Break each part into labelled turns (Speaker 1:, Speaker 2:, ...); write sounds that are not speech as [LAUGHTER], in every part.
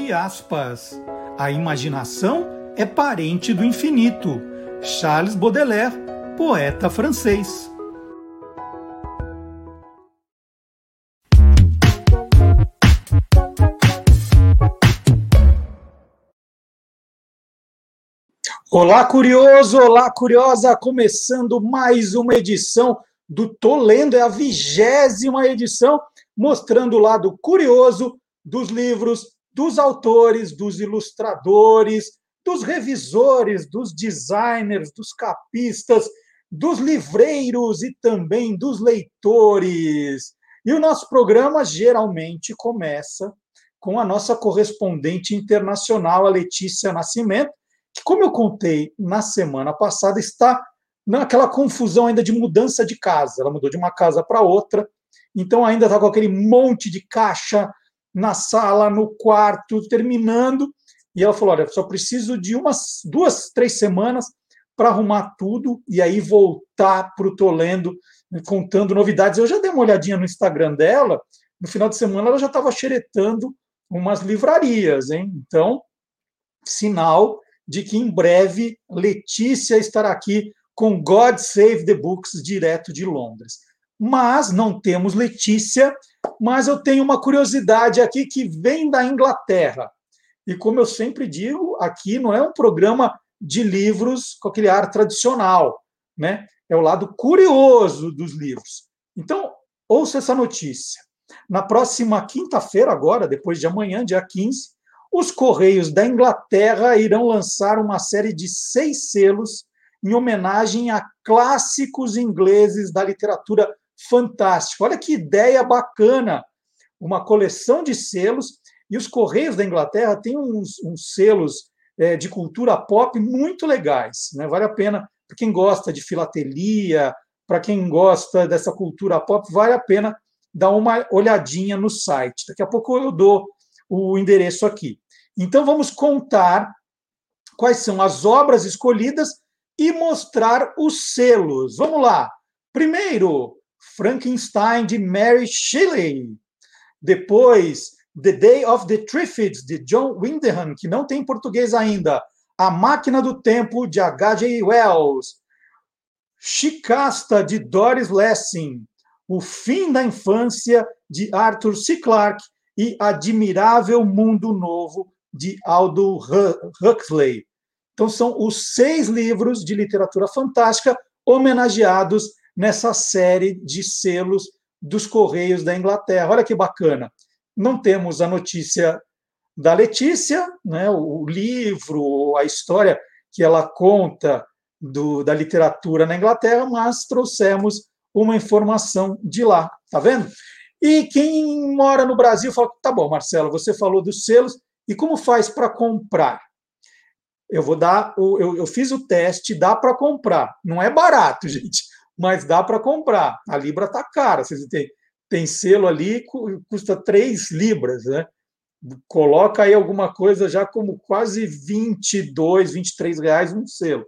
Speaker 1: Abre aspas. A imaginação é parente do infinito. Charles Baudelaire, poeta francês. Olá, curioso! Olá, curiosa! Começando mais uma edição do Tô Lendo, é a vigésima edição, mostrando o lado curioso dos livros, dos autores, dos ilustradores, dos revisores, dos designers, dos capistas, dos livreiros e também dos leitores. E o nosso programa geralmente começa com a nossa correspondente internacional, a Letícia Nascimento, que, como eu contei na semana passada, está naquela confusão ainda de mudança de casa. Ela mudou de uma casa para outra, então ainda está com aquele monte de caixa na sala, no quarto, terminando. E ela falou: Olha, só preciso de umas duas, três semanas para arrumar tudo e aí voltar para o Tolendo contando novidades. Eu já dei uma olhadinha no Instagram dela. No final de semana ela já estava xeretando umas livrarias, hein? Então, sinal de que em breve Letícia estará aqui com God Save the Books direto de Londres. Mas não temos Letícia, mas eu tenho uma curiosidade aqui que vem da Inglaterra. E como eu sempre digo, aqui não é um programa de livros com aquele ar tradicional, né? É o lado curioso dos livros. Então, ouça essa notícia. Na próxima quinta-feira, agora, depois de amanhã, dia 15, os Correios da Inglaterra irão lançar uma série de seis selos em homenagem a clássicos ingleses da literatura fantástica. Olha que ideia bacana! Uma coleção de selos, e os Correios da Inglaterra têm uns, uns selos é, de cultura pop muito legais. Né? Vale a pena, para quem gosta de filatelia, para quem gosta dessa cultura pop, vale a pena dar uma olhadinha no site. Daqui a pouco eu dou o endereço aqui. Então, vamos contar quais são as obras escolhidas e mostrar os selos. Vamos lá. Primeiro, Frankenstein, de Mary Shelley. Depois, The Day of the Triffids, de John Wyndham, que não tem em português ainda. A Máquina do Tempo, de H.G. Wells. Chicasta, de Doris Lessing. O Fim da Infância, de Arthur C. Clarke e Admirável Mundo Novo, de Aldo Huxley. Então, são os seis livros de literatura fantástica homenageados nessa série de selos dos Correios da Inglaterra. Olha que bacana. Não temos a notícia da Letícia, né, o livro, a história que ela conta do, da literatura na Inglaterra, mas trouxemos uma informação de lá, tá vendo? E quem mora no Brasil fala: tá bom, Marcelo, você falou dos selos, e como faz para comprar? Eu vou dar, eu, eu fiz o teste, dá para comprar. Não é barato, [LAUGHS] gente, mas dá para comprar. A Libra está cara. Vocês têm, tem selo ali, custa 3 libras, né? Coloca aí alguma coisa já como quase 22, 23 reais um selo.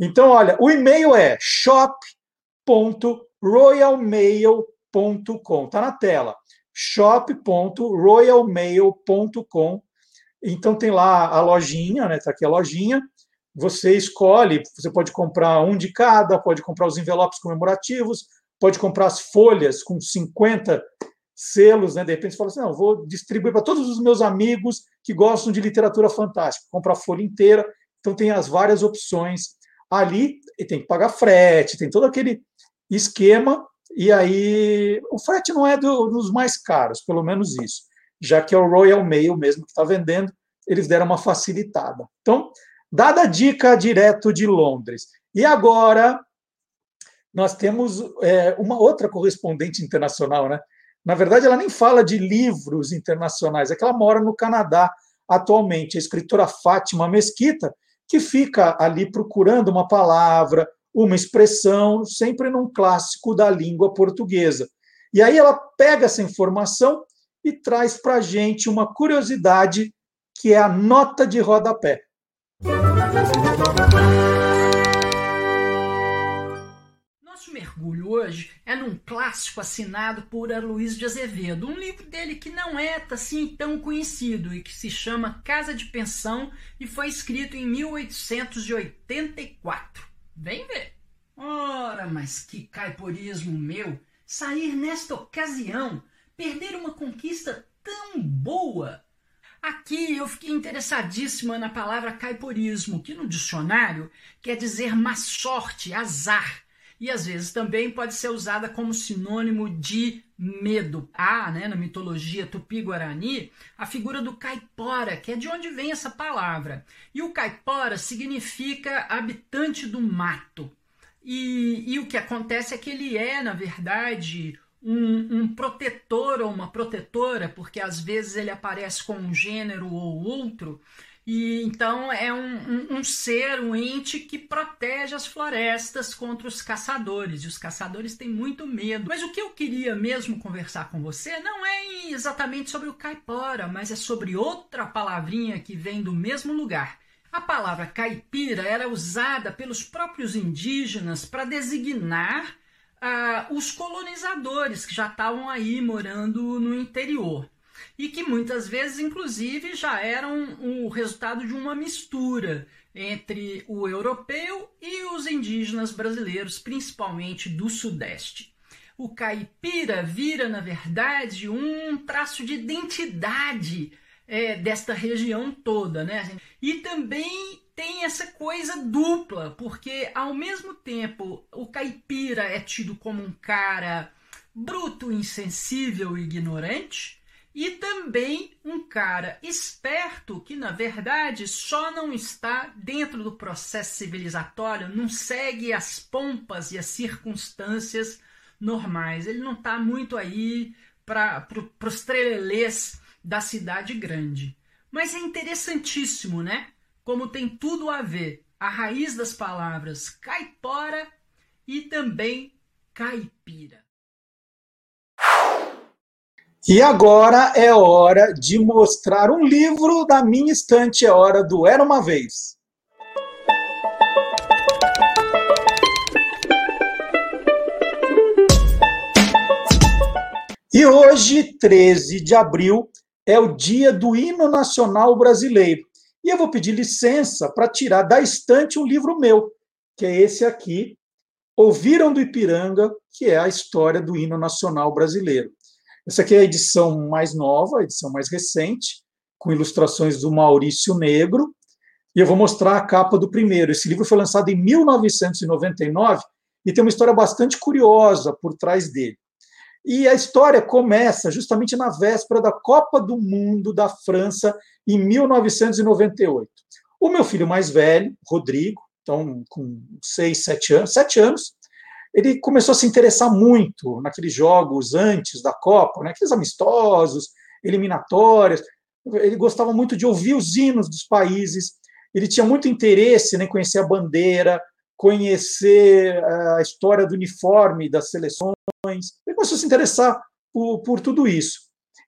Speaker 1: Então, olha, o e-mail é shop.royalmail.com. Está na tela. shop.royalmail.com. Então tem lá a lojinha, né? Está aqui a lojinha. Você escolhe, você pode comprar um de cada, pode comprar os envelopes comemorativos, pode comprar as folhas com 50 selos, né? De repente você fala assim: não, vou distribuir para todos os meus amigos que gostam de literatura fantástica, comprar a folha inteira. Então tem as várias opções ali, e tem que pagar frete, tem todo aquele esquema, e aí, o frete não é do, dos mais caros, pelo menos isso, já que é o Royal Mail mesmo que está vendendo, eles deram uma facilitada. Então, dada a dica direto de Londres. E agora, nós temos é, uma outra correspondente internacional, né? Na verdade, ela nem fala de livros internacionais, é que ela mora no Canadá atualmente, a escritora Fátima Mesquita, que fica ali procurando uma palavra, uma expressão, sempre num clássico da língua portuguesa. E aí ela pega essa informação e traz para a gente uma curiosidade que é a nota de rodapé.
Speaker 2: Nosso mergulho hoje é num clássico assinado por Luiz de Azevedo, um livro dele que não é assim tão conhecido e que se chama Casa de Pensão e foi escrito em 1884. Vem ver. Ora, mas que caiporismo meu sair nesta ocasião, perder uma conquista tão boa. Aqui eu fiquei interessadíssima na palavra caiporismo, que no dicionário quer dizer má sorte, azar e às vezes também pode ser usada como sinônimo de medo. Há, né, na mitologia tupi-guarani, a figura do caipora, que é de onde vem essa palavra. E o caipora significa habitante do mato. E, e o que acontece é que ele é, na verdade, um, um, protetor ou uma protetora, porque às vezes ele aparece com um gênero ou outro, e então é um, um, um, ser, um ente que protege as florestas contra os caçadores. E os caçadores têm muito medo. Mas o que eu queria mesmo conversar com você não é exatamente sobre o caipora, mas é sobre outra palavrinha que vem do mesmo lugar. A palavra caipira era usada pelos próprios indígenas para designar uh, os colonizadores que já estavam aí morando no interior e que muitas vezes, inclusive, já eram o resultado de uma mistura entre o europeu e os indígenas brasileiros, principalmente do Sudeste. O caipira vira, na verdade, um traço de identidade é, desta região toda, né? E também tem essa coisa dupla, porque ao mesmo tempo o caipira é tido como um cara bruto, insensível e ignorante, e também um cara esperto que, na verdade, só não está dentro do processo civilizatório, não segue as pompas e as circunstâncias normais. Ele não está muito aí para pro, os trelelês da cidade grande. Mas é interessantíssimo, né? Como tem tudo a ver a raiz das palavras caipora e também caipira.
Speaker 1: E agora é hora de mostrar um livro da minha estante, é hora do Era uma Vez. E hoje, 13 de abril, é o dia do hino nacional brasileiro. E eu vou pedir licença para tirar da estante um livro meu, que é esse aqui, Ouviram do Ipiranga, que é a história do hino nacional brasileiro. Essa aqui é a edição mais nova, a edição mais recente, com ilustrações do Maurício Negro. E eu vou mostrar a capa do primeiro. Esse livro foi lançado em 1999 e tem uma história bastante curiosa por trás dele. E a história começa justamente na véspera da Copa do Mundo da França, em 1998. O meu filho mais velho, Rodrigo, então com seis, sete anos, sete anos, ele começou a se interessar muito naqueles jogos antes da Copa, né, aqueles amistosos, eliminatórias. Ele gostava muito de ouvir os hinos dos países, ele tinha muito interesse em né, conhecer a bandeira, conhecer a história do uniforme das seleções. Ele começou a se interessar por, por tudo isso.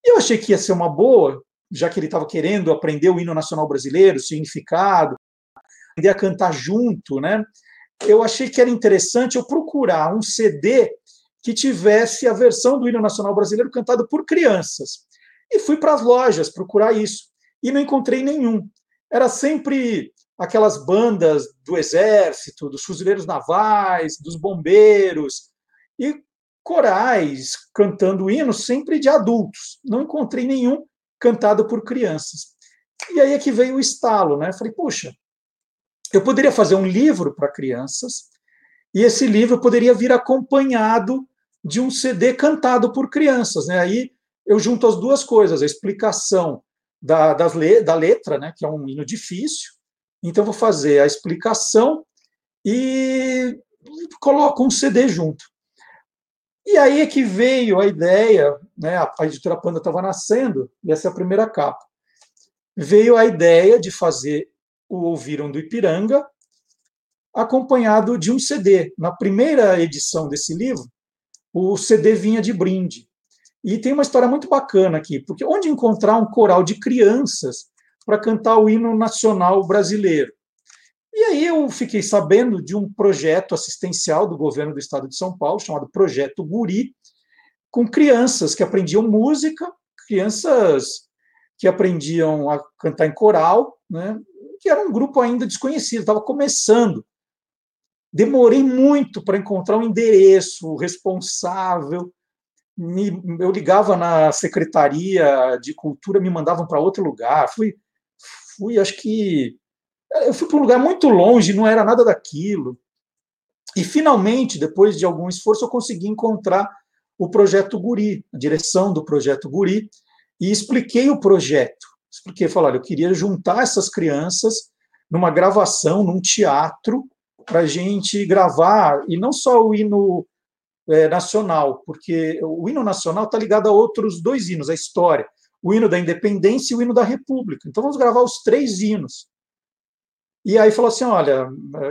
Speaker 1: E eu achei que ia ser uma boa, já que ele estava querendo aprender o hino nacional brasileiro, o significado, aprender a cantar junto, né? eu achei que era interessante eu procurar um CD que tivesse a versão do hino nacional brasileiro cantado por crianças. E fui para as lojas procurar isso. E não encontrei nenhum. Era sempre aquelas bandas do exército, dos fuzileiros navais, dos bombeiros, e corais cantando hinos sempre de adultos. Não encontrei nenhum cantado por crianças. E aí é que veio o estalo, né? Falei, puxa, eu poderia fazer um livro para crianças, e esse livro poderia vir acompanhado de um CD cantado por crianças. Né? Aí eu junto as duas coisas, a explicação da, das le, da letra, né, que é um hino difícil, então vou fazer a explicação e coloco um CD junto. E aí é que veio a ideia, né, a editora Panda estava nascendo, e essa é a primeira capa. Veio a ideia de fazer o Ouviram do Ipiranga, acompanhado de um CD. Na primeira edição desse livro, o CD vinha de brinde. E tem uma história muito bacana aqui, porque onde encontrar um coral de crianças para cantar o hino nacional brasileiro? E aí eu fiquei sabendo de um projeto assistencial do governo do estado de São Paulo, chamado Projeto Guri, com crianças que aprendiam música, crianças que aprendiam a cantar em coral, né, que era um grupo ainda desconhecido, estava começando. Demorei muito para encontrar um endereço responsável. Me, eu ligava na secretaria de cultura, me mandavam para outro lugar. Fui, fui, acho que eu fui para um lugar muito longe, não era nada daquilo. E finalmente, depois de algum esforço, eu consegui encontrar o projeto Guri, a direção do projeto Guri, e expliquei o projeto. Expliquei, falar, eu queria juntar essas crianças numa gravação, num teatro, para gente gravar, e não só o hino é, nacional, porque o hino nacional está ligado a outros dois hinos, a história, o hino da independência e o hino da república. Então vamos gravar os três hinos. E aí falou assim: olha,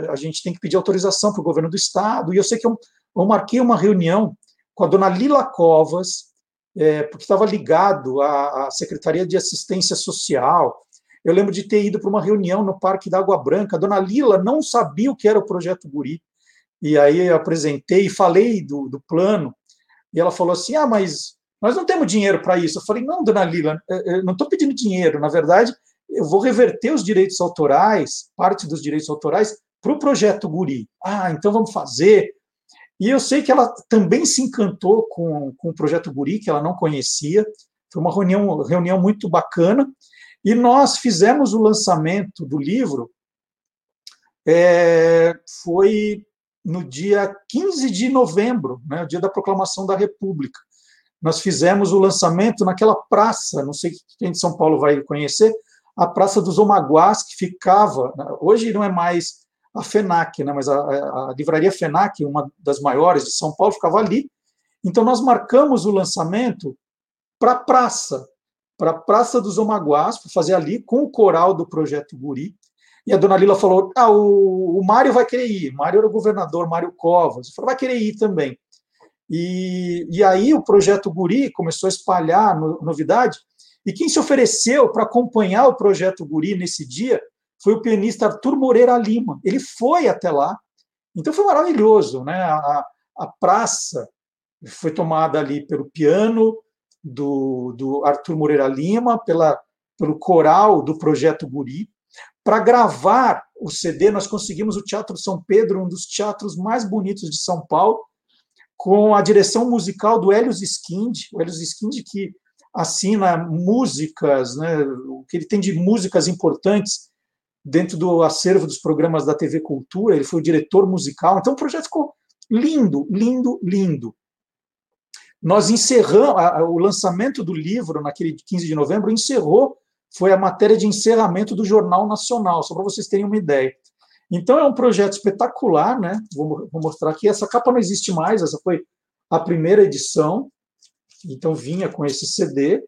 Speaker 1: a gente tem que pedir autorização para o governo do estado. E eu sei que eu, eu marquei uma reunião com a dona Lila Covas, é, porque estava ligado à, à, Secretaria de Assistência Social. Eu lembro de ter ido para uma reunião no Parque da Água Branca. A dona Lila não sabia o que era o projeto Guri. E aí eu apresentei e falei do, do plano. E ela falou assim: ah, mas nós não temos dinheiro para isso. Eu falei: não, dona Lila, não estou pedindo dinheiro. Na verdade, eu vou reverter os direitos autorais, parte dos direitos autorais, para o projeto Guri. Ah, então vamos fazer. E eu sei que ela também se encantou com, com o projeto Guri, que ela não conhecia. Foi uma reunião, reunião muito bacana. E nós fizemos o lançamento do livro, é, foi no dia 15 de novembro, né, o dia da proclamação da República. Nós fizemos o lançamento naquela praça, não sei quem de São Paulo vai conhecer, a Praça dos Omaguás, que ficava, né, hoje não é mais a FENAC, né, mas a, a, livraria FENAC, uma das maiores de São Paulo, ficava ali. Então nós marcamos o lançamento para a praça, para a Praça dos Omaguás, para fazer ali com o coral do Projeto Guri. E a dona Lila falou: ah, o, o Mário vai querer ir. Mário era o governador, Mário Covas. Falou: vai querer ir também. E, e aí o Projeto Guri começou a espalhar no, novidade. E quem se ofereceu para acompanhar o projeto Guri nesse dia foi o pianista Arthur Moreira Lima. Ele foi até lá. Então foi maravilhoso. Né? A, a praça foi tomada ali pelo piano do, do Arthur Moreira Lima, pela, pelo coral do projeto Guri. Para gravar o CD, nós conseguimos o Teatro São Pedro, um dos teatros mais bonitos de São Paulo, com a direção musical do Helios Skind, o Helios Skind que assina músicas, né, o que ele tem de músicas importantes dentro do acervo dos programas da TV Cultura, ele foi o diretor musical, então o projeto ficou lindo, lindo, lindo. Nós encerramos, o lançamento do livro, naquele 15 de novembro, encerrou, foi a matéria de encerramento do Jornal Nacional, só para vocês terem uma ideia. Então é um projeto espetacular, né? Vou, vou mostrar aqui. Essa capa não existe mais, essa foi a primeira edição. Então vinha com esse CD.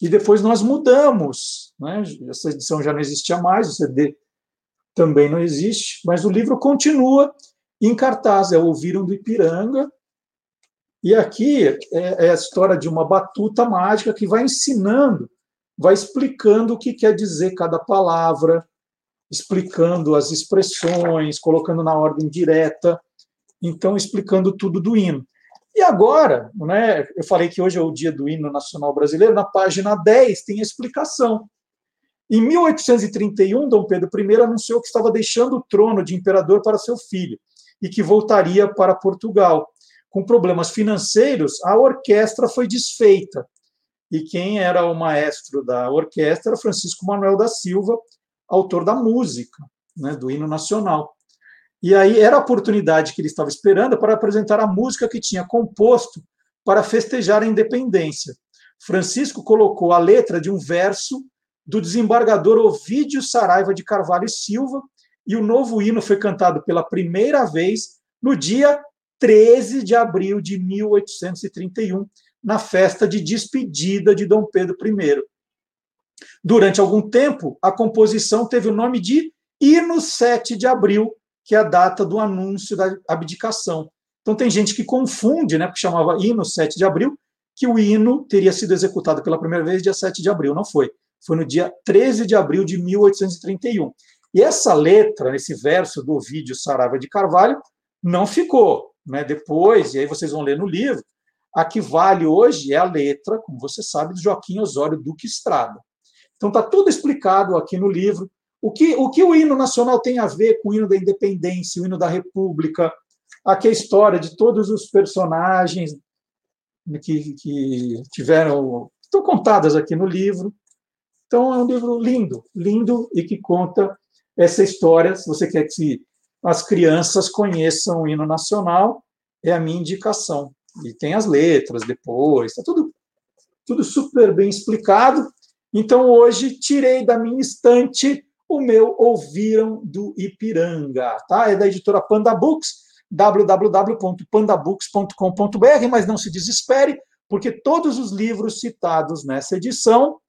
Speaker 1: E depois nós mudamos. Né? Essa edição já não existia mais, o CD também não existe, mas o livro continua em cartaz. É Ouviram do Ipiranga. E aqui é, é a história de uma batuta mágica que vai ensinando, vai explicando o que quer dizer cada palavra, explicando as expressões, colocando na ordem direta, então explicando tudo do hino. E agora, né, eu falei que hoje é o dia do hino nacional brasileiro, na página 10 tem a explicação. Em 1831, Dom Pedro I anunciou que estava deixando o trono de imperador para seu filho e que voltaria para Portugal. Com problemas financeiros, a orquestra foi desfeita. E quem era o maestro da orquestra Francisco Manuel da Silva, autor da música, né, do hino nacional. E aí era a oportunidade que ele estava esperando para apresentar a música que tinha composto para festejar a independência. Francisco colocou a letra de um verso do desembargador Ovídio Saraiva de Carvalho e Silva, e o novo hino foi cantado pela primeira vez no dia 13 de abril de 1831, na festa de despedida de Dom Pedro I. Durante algum tempo, a composição teve o nome de Hino 7 de Abril, que é a data do anúncio da abdicação. Então tem gente que confunde, né, porque chamava hino 7 de abril, que o hino teria sido executado pela primeira vez dia 7 de abril. Não foi. Foi no dia 13 de abril de 1831. E essa letra, esse verso do Ovídio Sarava de Carvalho, não ficou. Né? Depois, e aí vocês vão ler no livro, a que vale hoje é a letra, como você sabe, de Joaquim Osório Duque Estrada. Então está tudo explicado aqui no livro. O que, o que o hino nacional tem a ver com o hino da independência, o hino da república, aqui a história de todos os personagens que, que tiveram, estão contadas aqui no livro. Então é um livro lindo, lindo e que conta essa história. Se você quer que as crianças conheçam o hino nacional, é a minha indicação. E tem as letras depois, está tudo, tudo super bem explicado. Então hoje tirei da minha estante o meu Ouviram do Ipiranga, tá? É da editora Panda Books, www.pandabooks.com.br, mas não se desespere, porque todos os livros citados nessa edição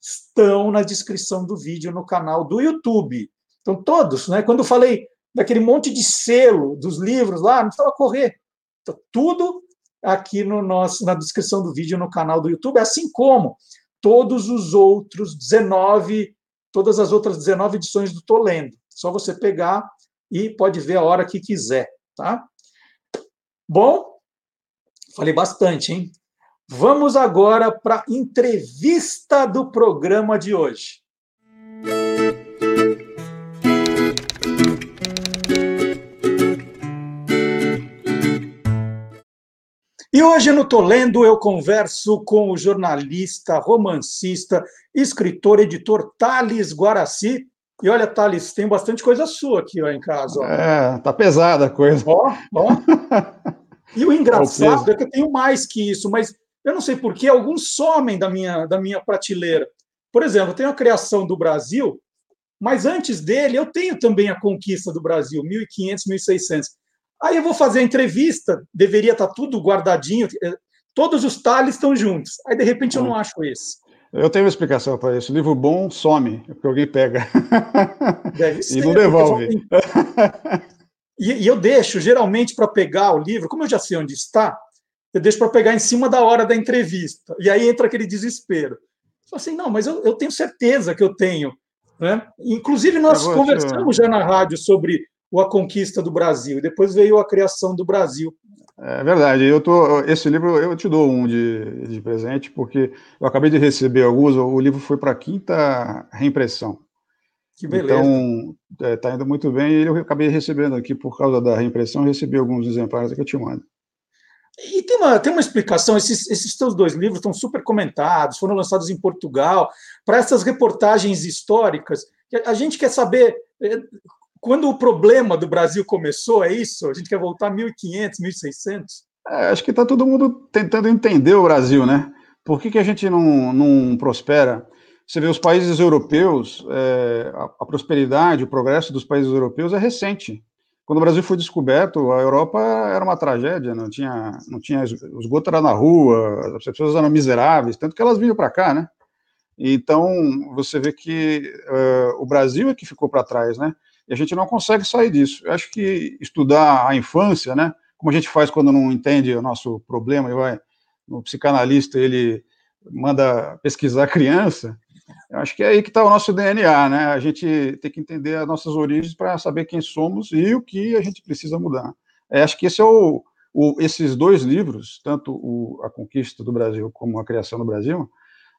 Speaker 1: estão na descrição do vídeo no canal do YouTube. Então, todos, né? Quando eu falei daquele monte de selo dos livros lá, não precisava correr. Tá tudo aqui no nosso, na descrição do vídeo no canal do YouTube, assim como todos os outros 19 todas as outras 19 edições do Tô Lendo. Só você pegar e pode ver a hora que quiser, tá? Bom, falei bastante, hein? Vamos agora para a entrevista do programa de hoje. E hoje no Tolendo eu converso com o jornalista, romancista, escritor, editor Thales Guaraci. E olha, Thales, tem bastante coisa sua aqui ó, em casa. Ó.
Speaker 3: É, tá pesada a coisa.
Speaker 1: Ó, ó. [LAUGHS] E o engraçado é que eu tenho mais que isso, mas eu não sei por que alguns somem da minha, da minha prateleira. Por exemplo, eu tenho a criação do Brasil, mas antes dele eu tenho também a conquista do Brasil, 1500, 1600. Aí eu vou fazer a entrevista, deveria estar tudo guardadinho, eh, todos os talhes estão juntos. Aí, de repente, eu não acho esse.
Speaker 3: Eu tenho uma explicação para isso. Livro bom some, é porque alguém pega. [LAUGHS]
Speaker 1: Deve ser, e não devolve. E, e eu deixo, geralmente, para pegar o livro, como eu já sei onde está, eu deixo para pegar em cima da hora da entrevista. E aí entra aquele desespero. Eu assim, não, mas eu, eu tenho certeza que eu tenho. Né? Inclusive, nós conversamos já na rádio sobre ou a conquista do Brasil. E depois veio a criação do Brasil.
Speaker 3: É verdade. Eu tô, esse livro eu te dou um de, de presente, porque eu acabei de receber alguns. O livro foi para a quinta reimpressão.
Speaker 1: Que beleza.
Speaker 3: Então, está é, tá indo muito bem. E eu acabei recebendo aqui, por causa da reimpressão, recebi alguns exemplares que eu te mando.
Speaker 1: E tem uma, tem uma explicação: esses, esses teus dois livros estão super comentados, foram lançados em Portugal, para essas reportagens históricas. A gente quer saber é, quando o problema do Brasil começou, é isso? A gente quer voltar 1500, 1600?
Speaker 3: É, acho que está todo mundo tentando entender o Brasil, né? Por que, que a gente não, não prospera? Você vê os países europeus, é, a, a, prosperidade, o progresso dos países europeus é recente. Quando o Brasil foi descoberto, a Europa era uma tragédia, não tinha, não tinha esgoto era na rua, as pessoas eram miseráveis, tanto que elas vinham para cá, né? Então, você vê que uh, o Brasil é que ficou para trás, né? E a gente não consegue sair disso. Eu acho que estudar a infância, né, como a gente faz quando não entende o nosso problema, e vai no psicanalista, ele manda pesquisar a criança, eu acho que é aí que está o nosso DNA, né? A gente tem que entender as nossas origens para saber quem somos e o que a gente precisa mudar. É, acho que esse é o, o, esses dois livros, tanto o, a conquista do Brasil como a criação do Brasil,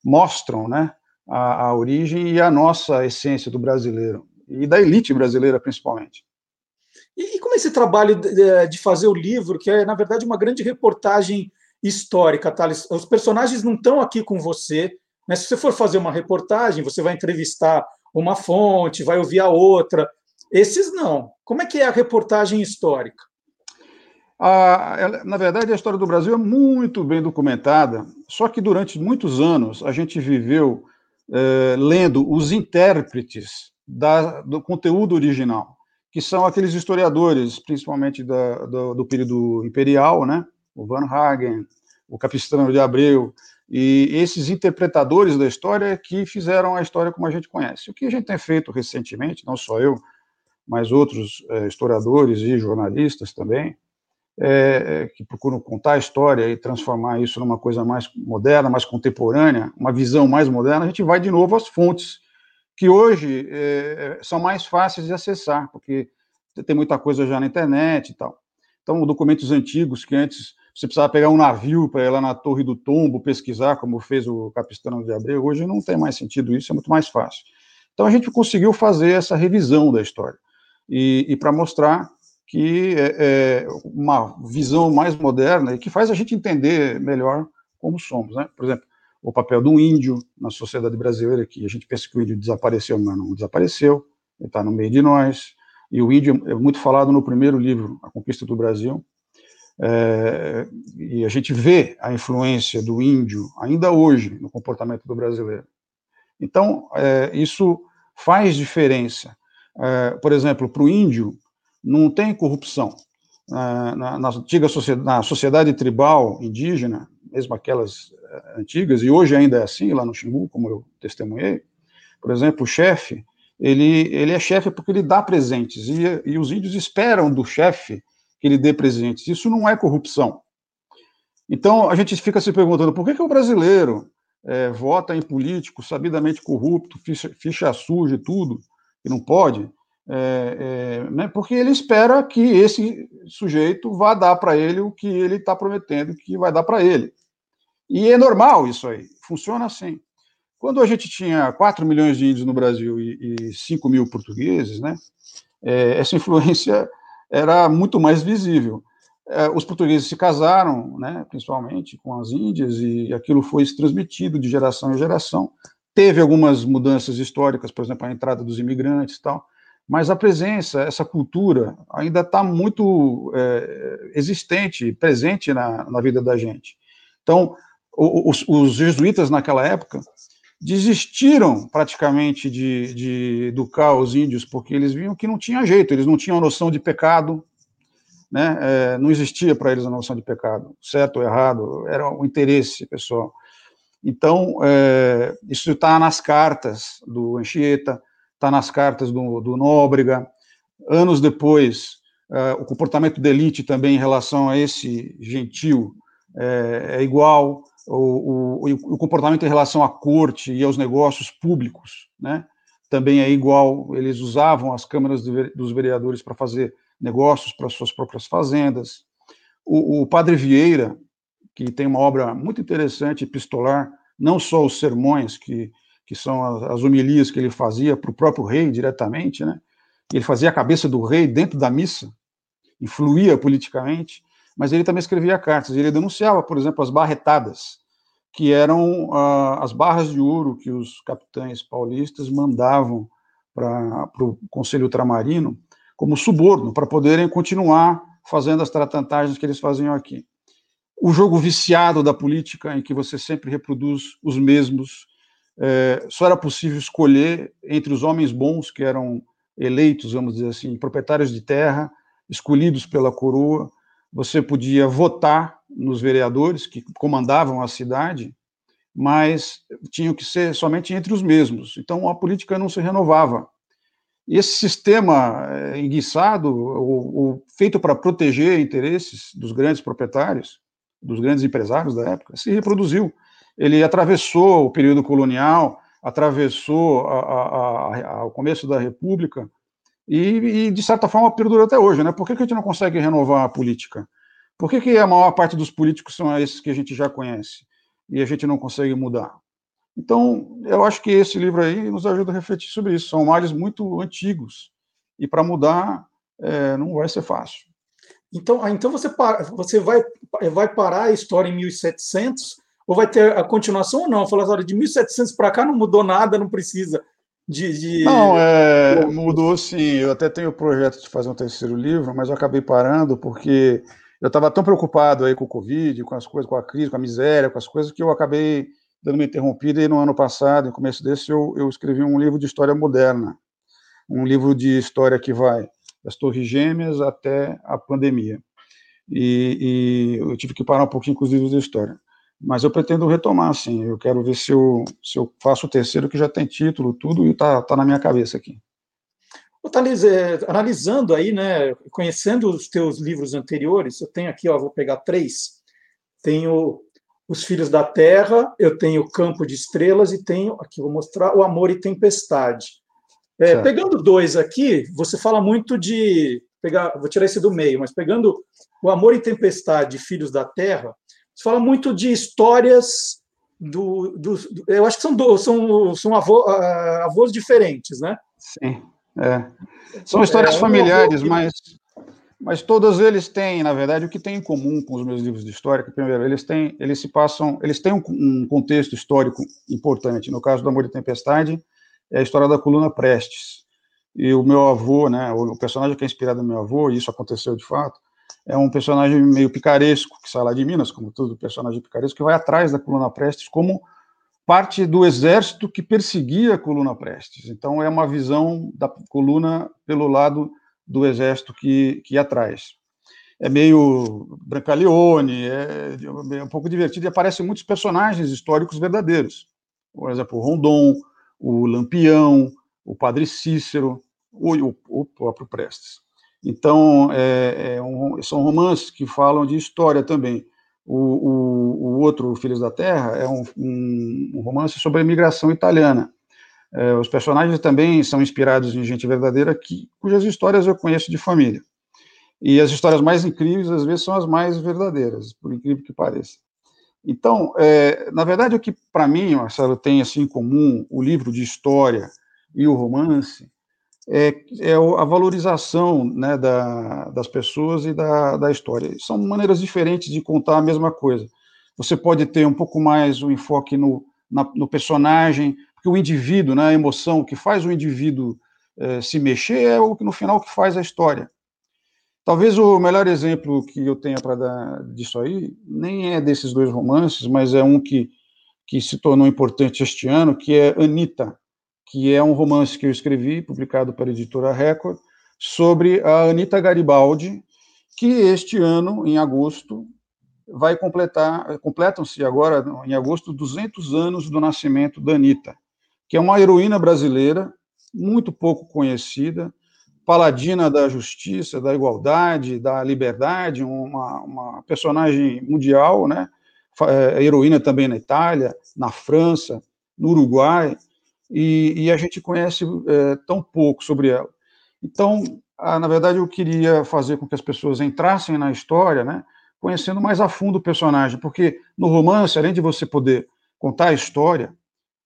Speaker 3: mostram, né, a, a origem e a nossa essência do brasileiro e da elite brasileira, principalmente.
Speaker 1: E, e como é esse trabalho de, de, fazer o livro, que é, na verdade, uma grande reportagem histórica, Thales? Os personagens não estão aqui com você. Né? Se você for fazer uma reportagem, você vai entrevistar uma fonte, vai ouvir a outra. Esses não. Como é que é a reportagem histórica?
Speaker 3: Ah, na verdade, a história do Brasil é muito bem documentada, só que durante muitos anos a gente viveu eh, lendo os intérpretes da, do conteúdo original, que são aqueles historiadores, principalmente da, do, do, período imperial, né? o Van Hagen, o Capistrano de Abreu, e esses interpretadores da história que fizeram a história como a gente conhece. O que a gente tem feito recentemente, não só eu, mas outros é, historiadores e jornalistas também, é, que procuram contar a história e transformar isso numa coisa mais moderna, mais contemporânea, uma visão mais moderna, a gente vai de novo às fontes que hoje é, são mais fáceis de acessar, porque tem muita coisa já na internet e tal. Então, documentos antigos que antes você precisava pegar um navio para ir lá na Torre do Tombo pesquisar, como fez o Capistrano de Abreu, hoje não tem mais sentido isso, é muito mais fácil. Então, a gente conseguiu fazer essa revisão da história. E, e para mostrar que é, é, uma visão mais moderna e que faz a gente entender melhor como somos, né? Por exemplo, o papel do índio na sociedade brasileira, que a gente pensa que o índio desapareceu, mas não desapareceu, ele está no meio de nós, e o índio é muito falado no primeiro livro, A Conquista do Brasil, é, e a gente vê a influência do índio ainda hoje no comportamento do brasileiro. Então, é, isso faz diferença. É, por exemplo, para o índio, não tem corrupção. Na, na, antiga sociedade, na sociedade tribal indígena, mesmo aquelas eh, antigas, e hoje ainda é assim, lá no Xingu, como eu testemunhei, por exemplo, o chefe, ele, ele é chefe porque ele dá presentes, e, e os índios esperam do chefe que ele dê presentes. Isso não é corrupção. Então, a gente fica se perguntando, por que, que o brasileiro é, vota em político sabidamente corrupto, ficha, ficha suja e tudo, que não pode, é, é, né, porque ele espera que esse sujeito vá dar para ele o que ele está prometendo que vai dar para ele. E é normal isso aí, funciona assim. Quando a gente tinha 4 milhões de índios no Brasil e, e 5 mil portugueses, né, é, essa influência era muito mais visível. É, os portugueses se casaram, né, principalmente com as índias, e aquilo foi transmitido de geração em geração. Teve algumas mudanças históricas, por exemplo, a entrada dos imigrantes e tal, mas a presença, essa cultura, ainda está muito é, existente, presente na, na, vida da gente. Então, os, os, jesuítas, naquela época, desistiram praticamente de, de educar os índios, porque eles viam que não tinha jeito, eles não tinham noção de pecado, né? É, não existia para eles a noção de pecado, certo ou errado, era o interesse pessoal. Então, é, isso está nas cartas do Anchieta, está nas cartas do, do Nóbrega. Anos depois, uh, o comportamento da elite também em relação a esse gentil é, é igual, o, o, o, comportamento em relação à corte e aos negócios públicos, né, também é igual. Eles usavam as câmaras dos vereadores para fazer negócios para suas próprias fazendas. O, o, padre Vieira, que tem uma obra muito interessante, epistolar, não só os sermões que que são as, as homilias que ele fazia para o próprio rei diretamente, né? Ele fazia a cabeça do rei dentro da missa, influía politicamente, mas ele também escrevia cartas. Ele denunciava, por exemplo, as barretadas, que eram uh, as barras de ouro que os capitães paulistas mandavam para o Conselho Ultramarino como suborno, para poderem continuar fazendo as tratantagens que eles faziam aqui. O jogo viciado da política, em que você sempre reproduz os mesmos é, só era possível escolher entre os homens bons que eram eleitos, vamos dizer assim, proprietários de terra, escolhidos pela coroa. Você podia votar nos vereadores que comandavam a cidade, mas tinham que ser somente entre os mesmos. Então a política não se renovava. E esse sistema é, enguiçado, ou, ou feito para proteger interesses dos grandes proprietários, dos grandes empresários da época, se reproduziu ele atravessou o período colonial, atravessou a, a, a, o começo da República e, e, de certa forma, perdurou até hoje. Né? Por que, que a gente não consegue renovar a política? Por que, que a maior parte dos políticos são esses que a gente já conhece e a gente não consegue mudar? Então, eu acho que esse livro aí nos ajuda a refletir sobre isso. São males muito antigos e para mudar é, não vai ser fácil.
Speaker 1: Então, ah, então você, para, você vai, vai parar a história em 1700 ou vai ter a continuação ou não? Falar, olha, de 1700 para cá não mudou nada, não precisa de. de...
Speaker 3: Não, é, mudou sim. Eu até tenho o projeto de fazer um terceiro livro, mas eu acabei parando porque eu estava tão preocupado aí com o Covid, com as coisas, com a crise, com a miséria, com as coisas, que eu acabei dando uma interrompida e no ano passado, no começo desse, eu, eu escrevi um livro de história moderna. Um livro de história que vai das Torres Gêmeas até a pandemia. E, e eu tive que parar um pouquinho com os livros de história mas eu pretendo retomar, sim. Eu quero ver se eu, se eu faço o terceiro, que já tem título, tudo, e está tá na minha cabeça aqui.
Speaker 1: Thalys, é, analisando aí, né, conhecendo os teus livros anteriores, eu tenho aqui, ó, vou pegar três. Tenho Os Filhos da Terra, eu tenho Campo de Estrelas e tenho, aqui vou mostrar, O Amor e Tempestade. É, pegando dois aqui, você fala muito de. Pegar, vou tirar esse do meio, mas pegando O Amor e Tempestade e Filhos da Terra, você fala muito de histórias do. do eu acho que são, do, são, são avô, uh, avós diferentes, né?
Speaker 3: Sim. É. São histórias é, familiares, mas mas todos eles têm, na verdade, o que tem em comum com os meus livros de história, que primeiro, eles têm, eles se passam, eles têm um, um contexto histórico importante. No caso do Amor e Tempestade, é a história da coluna Prestes. E o meu avô, né, o personagem que é inspirado no meu avô, e isso aconteceu de fato, é um personagem meio picaresco, que sai lá de Minas, como todo personagem picaresco, que vai atrás da coluna Prestes como parte do exército que perseguia a coluna Prestes. Então é uma visão da coluna pelo lado do exército que, que atrás. É meio Brancaleone, é, é um pouco divertido e aparecem muitos personagens históricos verdadeiros. Por exemplo, o Rondon, o Lampião, o Padre Cícero, o, o, o próprio Prestes. Então, é, é um, são romances que falam de história também. O, o, o outro, Filhos da Terra, é um, um, romance sobre a imigração italiana. É, os personagens também são inspirados em gente verdadeira, que, cujas histórias eu conheço de família. E as histórias mais incríveis, às vezes, são as mais verdadeiras, por incrível que pareça. Então, é, na verdade, o que para mim, Marcelo, tem assim em comum o livro de história e o romance é, é a valorização né, da, das pessoas e da, da história. São maneiras diferentes de contar a mesma coisa. Você pode ter um pouco mais um enfoque no, na, no personagem, porque o indivíduo, né, a emoção, que faz o indivíduo é, se mexer é o que no final que faz a história. Talvez o melhor exemplo que eu tenha para dar disso aí nem é desses dois romances, mas é um que, que se tornou importante este ano, que é Anita, que é um romance que eu escrevi, publicado pela editora Record, sobre a Anita Garibaldi, que este ano, em agosto, vai completar, completam-se agora, em agosto, 200 anos do nascimento da Anitta, que é uma heroína brasileira, muito pouco conhecida, paladina da justiça, da igualdade, da liberdade, uma, uma personagem mundial, né? É, heroína também na Itália, na França, no Uruguai, e, e a gente conhece é, tão pouco sobre ela. Então, a, na verdade, eu queria fazer com que as pessoas entrassem na história, né? Conhecendo mais a fundo o personagem, porque no romance, além de você poder contar a história,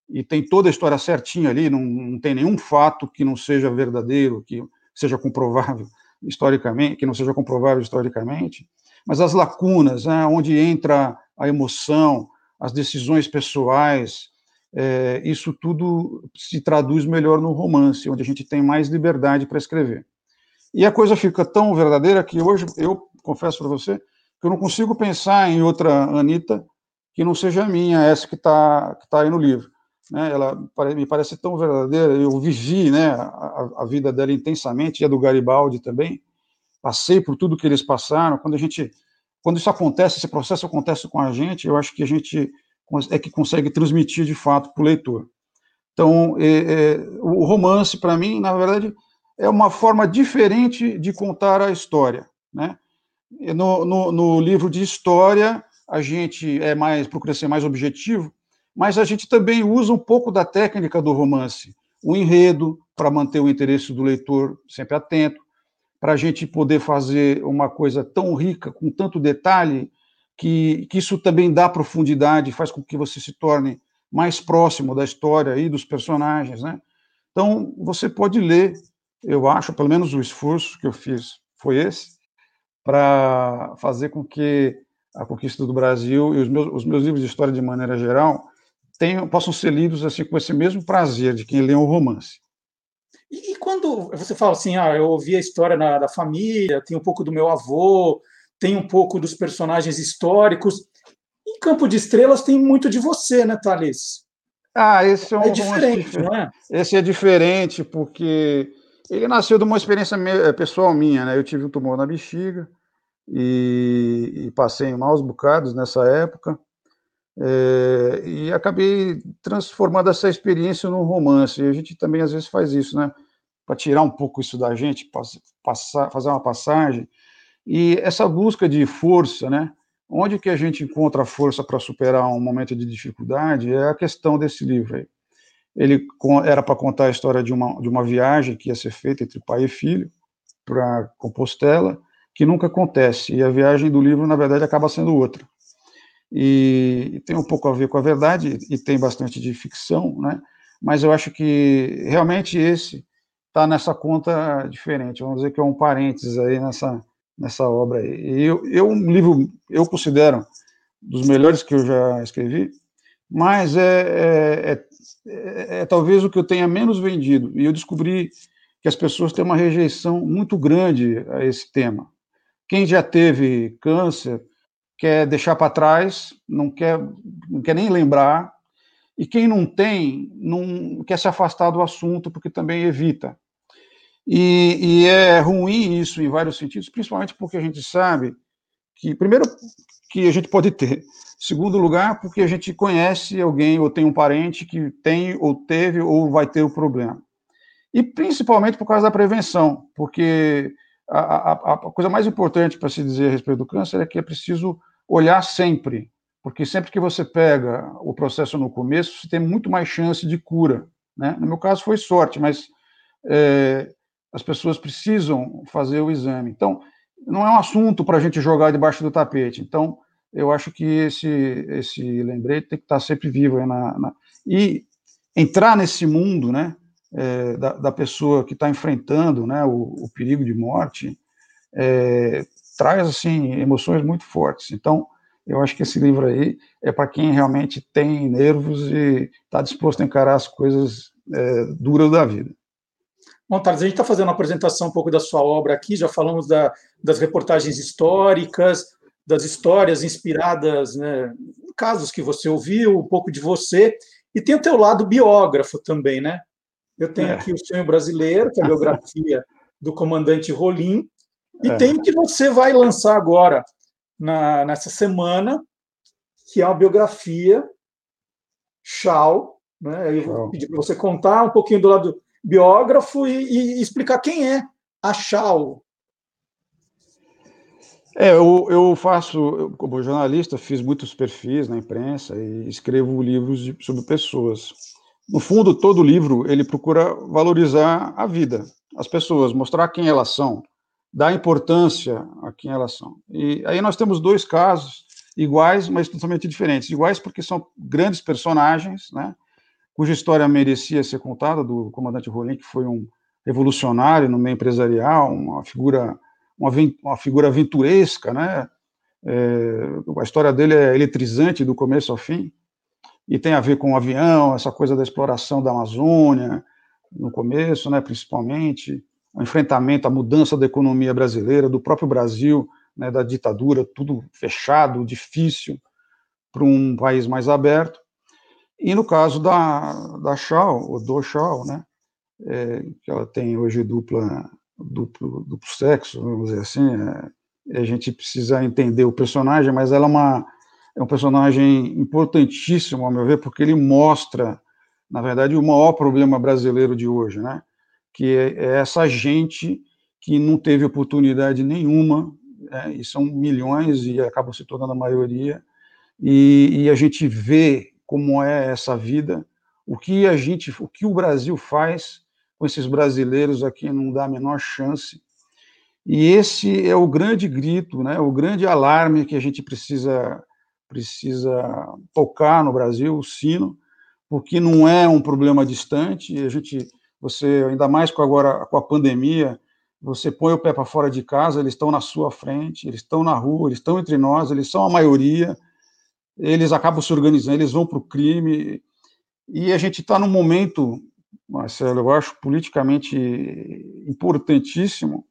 Speaker 3: e tem toda a história certinha ali, não, não tem nenhum fato que não seja verdadeiro, que seja comprovável [LAUGHS] historicamente, que não seja comprovável historicamente, mas as lacunas, né, onde entra a emoção, as decisões pessoais, é, isso tudo se traduz melhor no romance, onde a gente tem mais liberdade para escrever. E a coisa fica tão verdadeira que hoje, eu confesso para você, que eu não consigo pensar em outra Anitta que não seja a minha, essa que está que tá aí no livro né, ela me parece tão verdadeira. Eu vivi né, a, a, vida dela intensamente, e a do Garibaldi também. Passei por tudo que eles passaram. Quando a gente, quando isso acontece, esse processo acontece com a gente, eu acho que a gente é que consegue transmitir de fato para o leitor. Então, é, é, o romance, para mim, na verdade, é uma forma diferente de contar a história. Né? No, no, no livro de história, a gente é mais procura ser mais objetivo, mas a gente também usa um pouco da técnica do romance, o enredo, para manter o interesse do leitor sempre atento, para a gente poder fazer uma coisa tão rica, com tanto detalhe, que, que isso também dá profundidade, faz com que você se torne mais próximo da história e dos personagens, né? Então, você pode ler, eu acho, pelo menos o esforço que eu fiz foi esse, para fazer com que a conquista do Brasil e os meus, os meus livros de história de maneira geral tenham, possam ser lidos assim com esse mesmo prazer de quem lê um romance.
Speaker 1: E, e quando você fala assim, ah, eu ouvi a história na, da família, tem um pouco do meu avô, tem um pouco dos personagens históricos. Em Campo de Estrelas tem muito de você, né, Thales?
Speaker 3: Ah, esse é um é diferente, não é? Esse é diferente porque ele nasceu de uma experiência eh, pessoal minha, né? Eu tive um tumor na bexiga e, e passei em maus bocados nessa época. É, e acabei transformando essa experiência num romance. E a gente também às vezes faz isso, né? Para tirar um pouco isso da gente, passar, fazer uma passagem. E essa busca de força, né? onde que a gente encontra força para superar um momento de dificuldade é a questão desse livro aí. Ele era para contar a história de uma, de uma viagem que ia ser feita entre pai e filho para Compostela, que nunca acontece, e a viagem do livro, na verdade, acaba sendo outra. E, e tem um pouco a ver com a verdade, e tem bastante de ficção, né? mas eu acho que realmente esse está nessa conta diferente, vamos dizer que é um parênteses aí nessa, nessa obra aí. E eu, eu, um livro, eu considero dos melhores que eu já escrevi, mas é, é, é, é, é talvez o que eu tenha menos vendido, e eu descobri que as pessoas têm uma rejeição muito grande a esse tema. Quem já teve câncer quer deixar para trás, não quer, não quer nem lembrar, e quem não tem, não quer se afastar do assunto, porque também evita. E, e, é ruim isso em vários sentidos, principalmente porque a gente sabe que, primeiro, que a gente pode ter. Segundo lugar, porque a gente conhece alguém ou tem um parente que tem ou teve ou vai ter o problema. E principalmente por causa da prevenção, porque a, a, a coisa mais importante para se dizer a respeito do câncer é que é preciso olhar sempre porque sempre que você pega o processo no começo, você tem muito mais chance de cura. Né? No meu caso foi sorte, mas é, as pessoas precisam fazer o exame. Então, não é um assunto para a gente jogar debaixo do tapete. Então, eu acho que esse, esse lembrete tem que estar sempre vivo. Na, na... E entrar nesse mundo né, é, da, da, pessoa que está enfrentando né, o, o, perigo de morte é, traz assim emoções muito fortes. Então, eu acho que esse livro aí é para quem realmente tem nervos e está disposto a encarar as coisas é, duras da vida.
Speaker 1: Bom, Thales, a gente está fazendo uma apresentação um pouco da sua obra aqui, já falamos da, das reportagens históricas, das histórias inspiradas né, em casos que você ouviu, um pouco de você, e tem o teu lado biógrafo também, né? Eu tenho é. aqui o Sonho Brasileiro, que é a biografia do comandante Rolim, e é. tem o que você vai lançar agora, na, nessa semana, que é uma biografia Shaw. Né? Eu vou pedir para você contar um pouquinho do lado biógrafo e, e explicar quem é a Shaw.
Speaker 3: É, eu, eu faço, eu, como jornalista, fiz muitos perfis na imprensa e escrevo livros de, sobre pessoas. No fundo, todo livro ele procura valorizar a vida, as pessoas, mostrar quem elas são, da importância a quem elas são. E aí nós temos dois casos iguais, mas totalmente diferentes. Iguais porque são grandes personagens, né, cuja história merecia ser contada, do comandante Rolim, que foi um revolucionário no meio empresarial, uma figura, uma, uma figura aventuresca, né, é, a história dele é eletrizante do começo ao fim, e tem a ver com o avião, essa coisa da exploração da Amazônia, no começo, né, principalmente, o enfrentamento, a mudança da economia brasileira, do próprio Brasil, né, da ditadura, tudo fechado, difícil, para um país mais aberto. E no caso da, da Shaw, ou do Shaw, né, é, que ela tem hoje dupla, duplo, duplo sexo, vamos dizer assim, é, a gente precisa entender o personagem, mas ela é, uma, é um personagem importantíssimo, ao meu ver, porque ele mostra, na verdade, o maior problema brasileiro de hoje, né? que é, é essa gente que não teve oportunidade nenhuma, é, e são milhões e acabam se tornando a maioria, e, e, a gente vê como é essa vida, o que a gente, o que o Brasil faz com esses brasileiros aqui não dá a menor chance. E esse é o grande grito, né, o grande alarme que a gente precisa precisa tocar no Brasil, o sino, porque não é um problema distante, a gente você, ainda mais com agora com a pandemia, você põe o pé para fora de casa, eles estão na sua frente, eles estão na rua, eles estão entre nós, eles são a maioria, eles acabam se organizando, eles vão para o crime, e a gente está num momento, Marcelo, eu acho politicamente importantíssimo,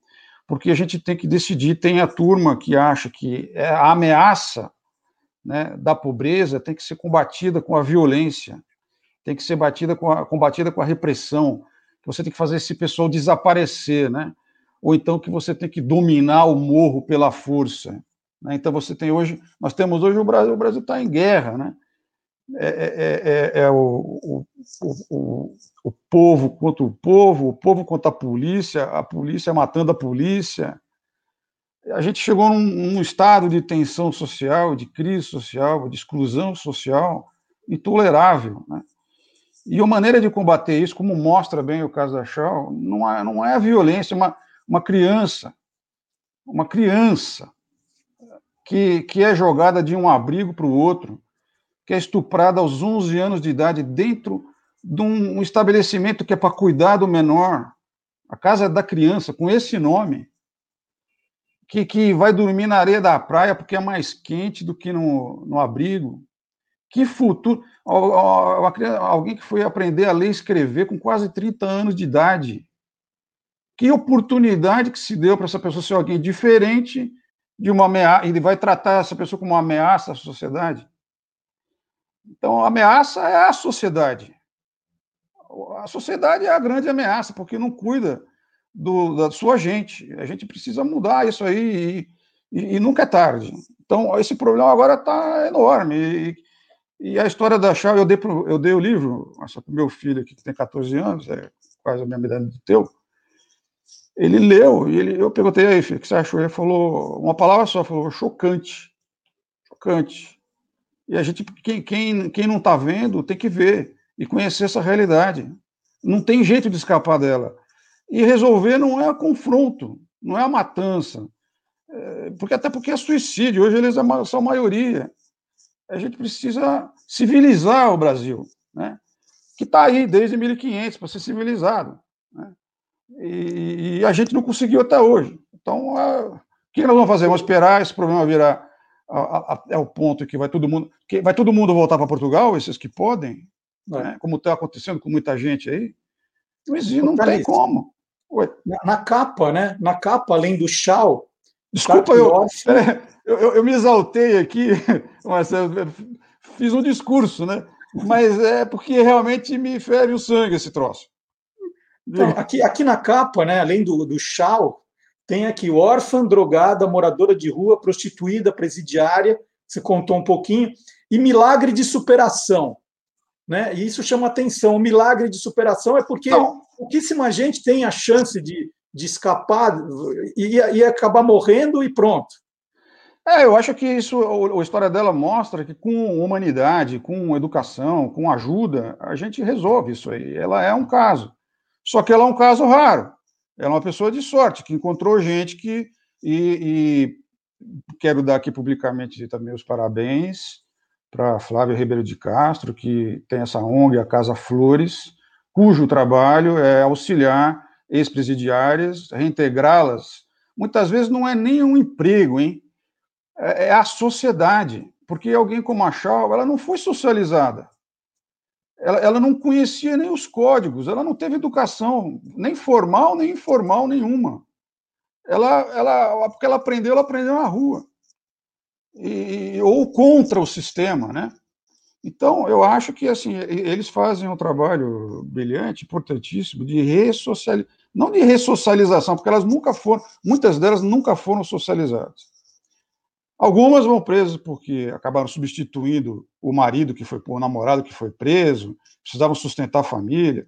Speaker 3: porque a gente tem que decidir, tem a turma que acha que é a ameaça né, da pobreza tem que ser combatida com a violência, tem que ser batida com a, combatida com a repressão, que você tem que fazer esse pessoal desaparecer, né? Ou então que você tem que dominar o morro pela força. Né? Então você tem hoje, nós temos hoje o Brasil, o Brasil está em guerra, né? É, é, é, é o, o, o, o, povo contra o povo, o povo contra a polícia, a polícia matando a polícia. a gente chegou num, num, estado de tensão social, de crise social, de exclusão social intolerável. Né? E a maneira de combater isso, como mostra bem o caso da Shaw, não é, não é a violência, é uma, uma criança, uma criança que, que é jogada de um abrigo para o outro, que é estuprada aos 11 anos de idade dentro de um, estabelecimento que é para cuidar do menor, a casa da criança, com esse nome, que, que vai dormir na areia da praia porque é mais quente do que no, no abrigo. Que futuro. Alguém que foi aprender a ler e escrever com quase 30 anos de idade. Que oportunidade que se deu para essa pessoa ser alguém diferente de uma ameaça. Ele vai tratar essa pessoa como uma ameaça à sociedade. Então, a ameaça é a sociedade. A sociedade é a grande ameaça, porque não cuida do, da sua gente. A gente precisa mudar isso aí e, e, e nunca é tarde. Então, esse problema agora está enorme. E, e, a história da Chave, eu dei, pro, eu dei o livro para o meu filho aqui, que tem 14 anos, é quase a minha idade do teu. Ele leu e ele, eu perguntei aí, filho, o que você achou? Ele falou uma palavra só, falou chocante. Chocante. E a gente, quem, quem, quem não está vendo, tem que ver e conhecer essa realidade. Não tem jeito de escapar dela. E resolver não é confronto, não é a matança. É, porque Até porque é suicídio, hoje eles são a maioria. A gente precisa civilizar o Brasil, né? que está aí desde 1500 para ser civilizado. Né? E, e, a gente não conseguiu até hoje. Então, é, o que nós vamos fazer? Vamos esperar esse problema virar até o ponto que vai todo mundo que vai todo mundo voltar para Portugal, esses que podem, é. né? como está acontecendo com muita gente aí. Não existe, não tem como.
Speaker 1: Na, na, capa, né? Na capa, além do Chau.
Speaker 3: Desculpa, eu, é, eu, eu, eu, me exaltei aqui, [LAUGHS] Marcelo, fiz um discurso, né? Mas é porque realmente me fere o sangue esse troço.
Speaker 1: Então, aqui, aqui na capa, né, além do, do Chau, tem aqui órfã, drogada, moradora de rua, prostituída, presidiária, você contou um pouquinho, e milagre de superação. Né? E isso chama atenção. O milagre de superação é porque Não. pouquíssima gente tem a chance de, de escapar e, e acabar morrendo e pronto.
Speaker 3: É, eu acho que isso, a história dela mostra que com humanidade, com educação, com ajuda, a gente resolve isso aí. Ela é um caso. Só que ela é um caso raro. Ela é uma pessoa de sorte, que encontrou gente que. E, e quero dar aqui publicamente também os parabéns para Flávia Ribeiro de Castro, que tem essa ONG, a Casa Flores, cujo trabalho é auxiliar ex-presidiárias, reintegrá-las. Muitas vezes não é nem um emprego, hein? É, é a sociedade, porque alguém como a Shaw, ela não foi socializada. Ela, ela não conhecia nem os códigos, ela não teve educação, nem formal, nem informal nenhuma. Ela, ela, porque ela aprendeu, ela aprendeu na rua e, ou contra o sistema, né? Então, eu acho que assim eles fazem um trabalho brilhante, importantíssimo, de ressocialização, não de ressocialização, porque elas nunca foram, muitas delas nunca foram socializadas. Algumas vão presas porque acabaram substituindo o marido que foi, o namorado que foi preso, precisavam sustentar a família,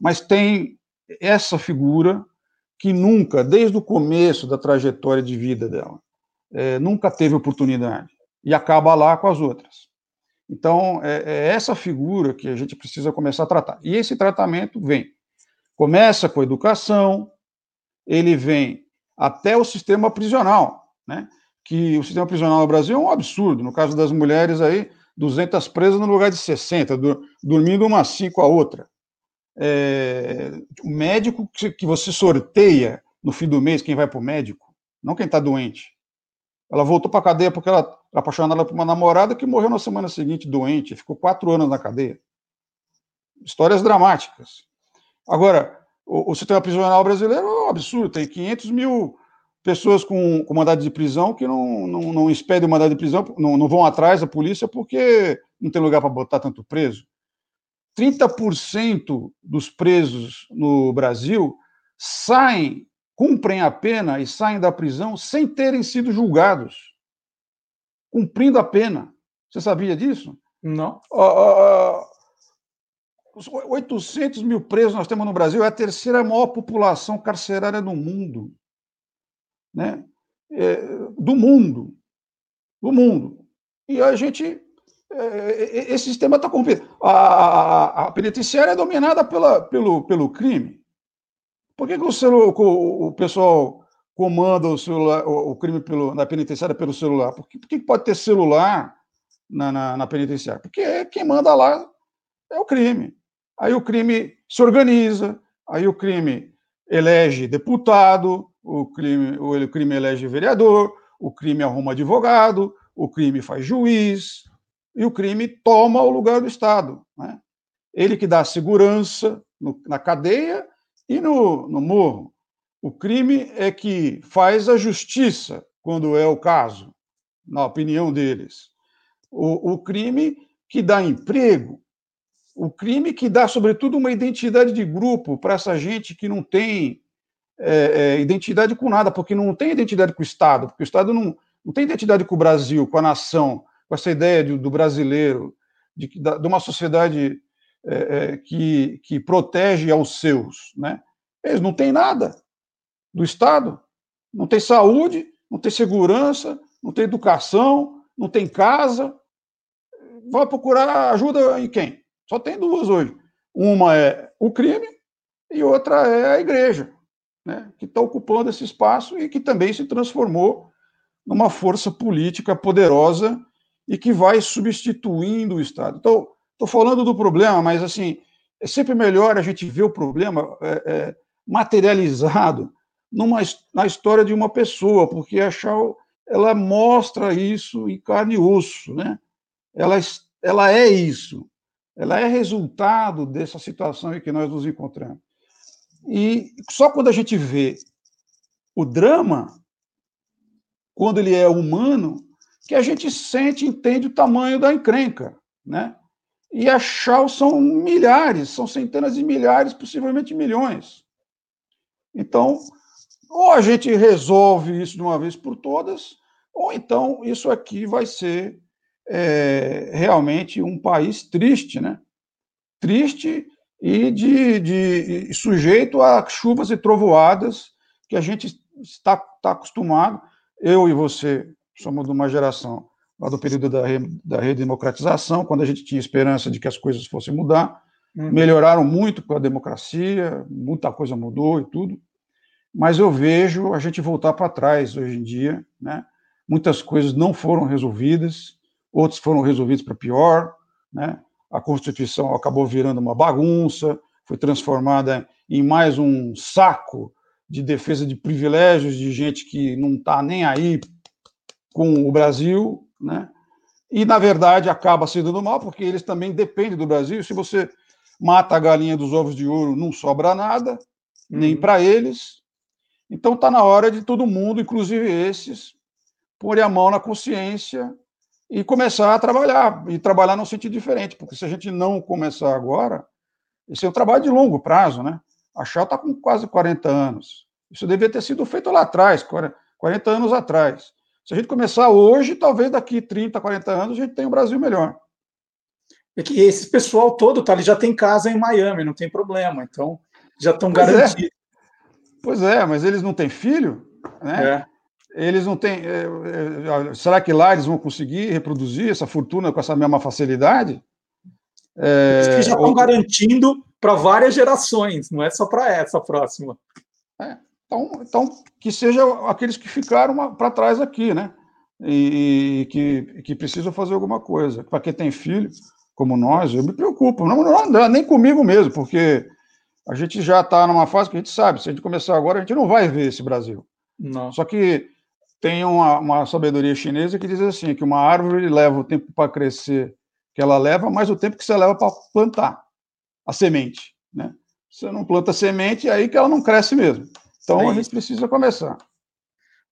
Speaker 3: mas tem essa figura que nunca, desde o começo da trajetória de vida dela, é, nunca teve oportunidade e acaba lá com as outras. Então, é, é, essa figura que a gente precisa começar a tratar. E esse tratamento vem. Começa com a educação, ele vem até o sistema prisional, né? Que o sistema prisional no Brasil é um absurdo. No caso das mulheres aí, 200 presas no lugar de 60, do, dormindo uma assim com a outra. É, o médico que, que você sorteia no fim do mês, quem vai para o médico, não quem está doente. Ela voltou para a cadeia porque ela era apaixonada por uma namorada que morreu na semana seguinte doente, ficou quatro anos na cadeia. Histórias dramáticas. Agora, o, o sistema prisional brasileiro é um absurdo, tem 500 mil pessoas com, com mandado de prisão que não, não, não expedem o mandado de prisão, não, não vão atrás da polícia porque não tem lugar para botar tanto preso. 30% dos presos no Brasil saem cumprem a pena e saem da prisão sem terem sido julgados, cumprindo a pena. Você sabia disso?
Speaker 1: Não.
Speaker 3: Uh, uh, 800 mil presos nós temos no Brasil, é a terceira maior população carcerária do mundo. Né? é, do mundo. Do mundo. E a gente. É, esse sistema está corrompido. A, a, a, penitenciária é dominada pela, pelo, pelo crime. Por que, que o, celular, o, o pessoal comanda o, celular, o, o crime pelo, na penitenciária pelo celular? Por que, por que pode ter celular na, na, na penitenciária? Porque quem manda lá é o crime. Aí o crime se organiza, aí o crime elege deputado, o crime, o crime elege vereador, o crime arruma advogado, o crime faz juiz, e o crime toma o lugar do Estado. Né? Ele que dá segurança no, na cadeia e no, no morro. O crime é que faz a justiça, quando é o caso, na opinião deles. O, o crime que dá emprego, o crime que dá, sobretudo, uma identidade de grupo para essa gente que não tem é, é, identidade com nada, porque não tem identidade com o Estado, porque o Estado não, não tem identidade com o Brasil, com a nação, com essa ideia de, do brasileiro, de, de uma sociedade é, é, que, que protege aos seus. Né? Eles não têm nada do Estado, não tem saúde, não tem segurança, não tem educação, não tem casa. Vai procurar ajuda em quem? Só tem duas hoje. Uma é o crime e outra é a igreja, né, que está ocupando esse espaço e que também se transformou numa força política poderosa e que vai substituindo o Estado. Então, estou falando do problema, mas assim é sempre melhor a gente ver o problema é, é, materializado numa, na história de uma pessoa, porque a Shaw ela mostra isso em carne e osso, né? Ela, ela é isso ela é resultado dessa situação em que nós nos encontramos. E só quando a gente vê o drama, quando ele é humano, que a gente sente, entende o tamanho da encrenca, né? E a Chau são milhares, são centenas de milhares, possivelmente milhões. Então, ou a gente resolve isso de uma vez por todas, ou então isso aqui vai ser é, realmente um país triste, né? Triste e de, de, sujeito a chuvas e trovoadas que a gente está, está acostumado. Eu e você somos de uma geração lá do período da, da redemocratização, quando a gente tinha esperança de que as coisas fossem mudar. Uhum. Melhoraram muito com a democracia, muita coisa mudou e tudo. Mas eu vejo a gente voltar para trás hoje em dia, né? Muitas coisas não foram resolvidas, outros foram resolvidos para pior, né? A Constituição acabou virando uma bagunça, foi transformada em mais um saco de defesa de privilégios de gente que não está nem aí com o Brasil, né? E na verdade acaba sendo do mal, porque eles também dependem do Brasil. Se você mata a galinha dos ovos de ouro, não sobra nada, nem uhum. para eles. Então está na hora de todo mundo, inclusive esses, pôr a mão na consciência e começar a trabalhar, e trabalhar num sentido diferente, porque se a gente não começar agora, esse é um trabalho de longo prazo, né? A Shell está com quase 40 anos. Isso devia ter sido feito lá atrás, 40 anos atrás. Se a gente começar hoje, talvez daqui 30, 40 anos, a gente tenha um Brasil melhor.
Speaker 1: É que esse pessoal todo tá, ele já tem casa em Miami, não tem problema, então já estão garantidos. É.
Speaker 3: Pois é, mas eles não têm filho, né? É eles não têm. É, é, será que lá eles vão conseguir reproduzir essa fortuna com essa mesma facilidade?
Speaker 1: É, eles que já estão ou... garantindo para várias gerações, não é só para essa próxima.
Speaker 3: É, então, então, que sejam aqueles que ficaram para trás aqui, né? E, e, que, que precisam fazer alguma coisa. Para quem tem filho, como nós, eu me preocupo. Não, não, não nem comigo mesmo, porque a gente já está numa fase que a gente sabe, se a gente começar agora, a gente não vai ver esse Brasil. Não. Só que tem uma, uma sabedoria chinesa que diz assim, que uma árvore leva o tempo para crescer que ela leva, mais o tempo que você leva para plantar a semente, né? Você não planta semente, é aí que ela não cresce mesmo. Então é a gente precisa começar.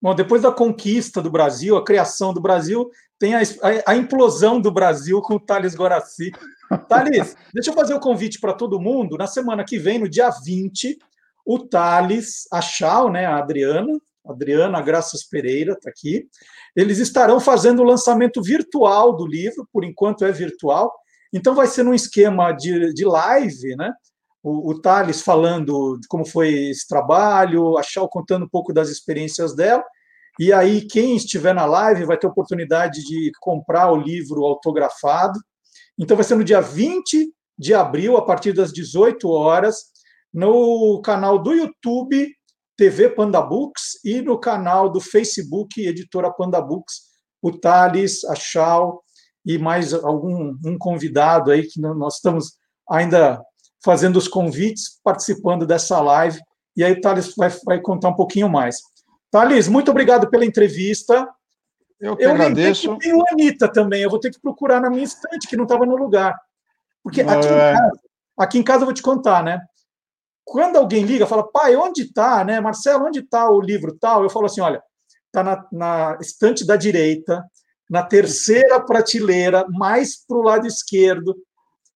Speaker 1: Bom, depois da conquista do Brasil, a criação do Brasil, tem a, a, a implosão do Brasil com o Thales Guaraci. [LAUGHS] Thales, deixa eu fazer o um convite para todo mundo. Na semana que vem, no dia 20, o Thales, a Chau, né, a Adriana, Adriana Graças Pereira está aqui. Eles estarão fazendo o lançamento virtual do livro, por enquanto é virtual. Então vai ser num esquema de, de live, né? O, o Thales falando de como foi esse trabalho, a Chau contando um pouco das experiências dela, E aí, quem estiver na live vai ter oportunidade de comprar o livro autografado. Então, vai ser no dia 20 de abril, a partir das 18 horas, no canal do YouTube TV Panda Books e no canal do Facebook Editora Panda Books, o Thales, a Chau e mais algum um convidado aí que nós estamos ainda fazendo os convites, participando dessa live. E aí o Thales vai, vai contar um pouquinho mais. Thales, muito obrigado pela entrevista.
Speaker 3: Eu que eu agradeço.
Speaker 1: Que tem o Anitta também, eu vou ter que procurar na minha estante, que não estava no lugar. Porque aqui, é... em casa, aqui em casa eu vou te contar, né? Quando alguém liga, fala, pai, onde está, né? Marcelo, onde está o livro tal? Eu falo assim, olha, está na, na estante da direita, na terceira prateleira, mais para o lado esquerdo.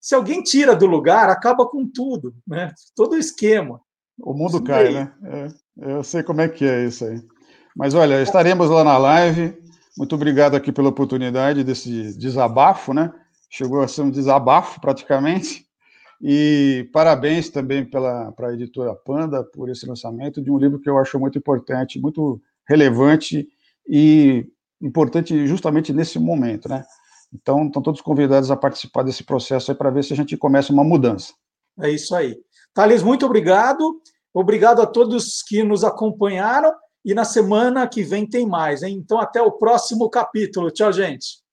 Speaker 1: Se alguém tira do lugar, acaba com tudo, né? Todo o esquema.
Speaker 3: O mundo isso cai, aí. né? É, eu sei como é que é isso aí. Mas olha, estaremos lá na live. Muito obrigado aqui pela oportunidade desse desabafo, né? Chegou a ser um desabafo praticamente. E parabéns também para a editora Panda por esse lançamento de um livro que eu acho muito importante, muito relevante e importante justamente nesse momento, né? Então, estão todos convidados a participar desse processo aí para ver se a gente começa uma mudança.
Speaker 1: É isso aí. Thales, muito obrigado. Obrigado a todos que nos acompanharam. E na semana que vem tem mais, hein? Então, até o próximo capítulo. Tchau, gente.